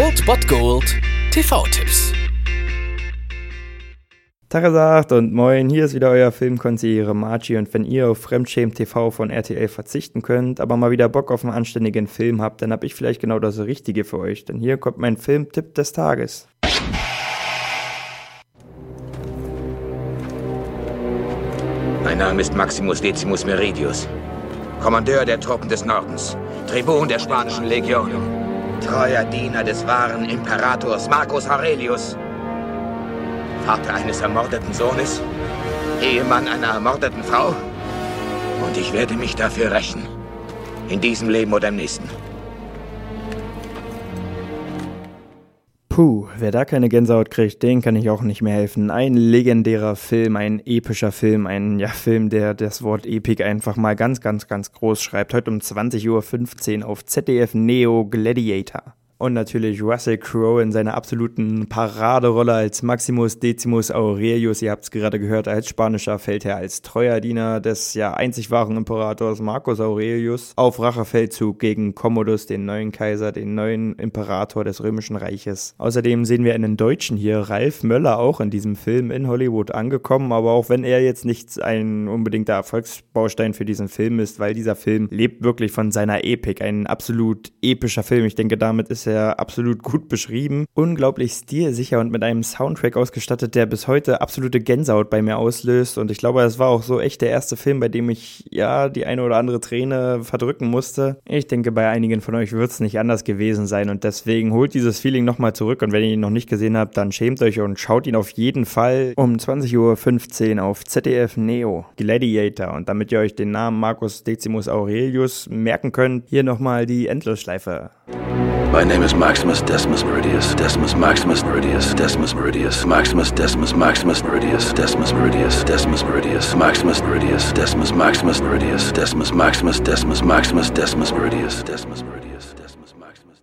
Old Bot Gold TV-Tipps. Tagesagt und moin, hier ist wieder euer Filmkonsigliere Margie und wenn ihr auf Fremdschämen TV von RTL verzichten könnt, aber mal wieder Bock auf einen anständigen Film habt, dann hab ich vielleicht genau das Richtige für euch, denn hier kommt mein Filmtipp des Tages. Mein Name ist Maximus Decimus Meridius, Kommandeur der Truppen des Nordens, Tribun der spanischen Legion, treuer Diener des wahren Imperators Marcus Aurelius, Vater eines ermordeten Sohnes, Ehemann einer ermordeten Frau und ich werde mich dafür rächen. In diesem Leben oder im nächsten. Puh, wer da keine Gänsehaut kriegt, den kann ich auch nicht mehr helfen. Ein legendärer Film, ein epischer Film, ein ja, Film, der das Wort Epic einfach mal ganz, ganz, ganz groß schreibt. Heute um 20.15 Uhr auf ZDF Neo Gladiator. Und natürlich Russell Crowe in seiner absoluten Paraderolle als Maximus Decimus Aurelius. Ihr habt es gerade gehört, als spanischer Feldherr, als treuer Diener des ja einzig wahren Imperators Marcus Aurelius auf Rachefeldzug gegen Commodus, den neuen Kaiser, den neuen Imperator des Römischen Reiches. Außerdem sehen wir einen Deutschen hier, Ralf Möller, auch in diesem Film in Hollywood angekommen. Aber auch wenn er jetzt nicht ein unbedingter Erfolgsbaustein für diesen Film ist, weil dieser Film lebt wirklich von seiner Epik. Ein absolut epischer Film. Ich denke, damit ist er absolut gut beschrieben. Unglaublich stilsicher und mit einem Soundtrack ausgestattet, der bis heute absolute Gänsehaut bei mir auslöst. Und ich glaube, es war auch so echt der erste Film, bei dem ich ja die eine oder andere Träne verdrücken musste. Ich denke, bei einigen von euch wird es nicht anders gewesen sein. Und deswegen holt dieses Feeling nochmal zurück. Und wenn ihr ihn noch nicht gesehen habt, dann schämt euch und schaut ihn auf jeden Fall um 20.15 Uhr auf ZDF Neo Gladiator. Und damit ihr euch den Namen Marcus Decimus Aurelius merken könnt, hier nochmal die Endlosschleife. My name is Maximus Decimus Meridius, Decimus Maximus Meridius, Decimus Meridius, Maximus Decimus Maximus Meridius, Decimus Meridius, Decimus Meridius, Maximus Meridius, Decimus Maximus Meridius, Decimus Maximus, Decimus Maximus, Decimus Meridius, Decimus Meridius, Decimus Maximus.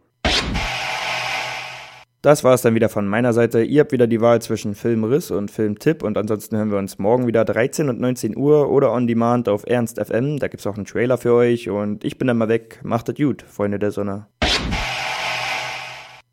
Das war es dann wieder von meiner Seite. Ihr habt wieder die Wahl zwischen Filmriss und Filmtipp und ansonsten hören wir uns morgen wieder 13 und 19 Uhr oder on demand auf Ernst FM. Da gibt's auch einen Trailer für euch und ich bin dann mal weg. Macht es gut, Freunde der Sonne.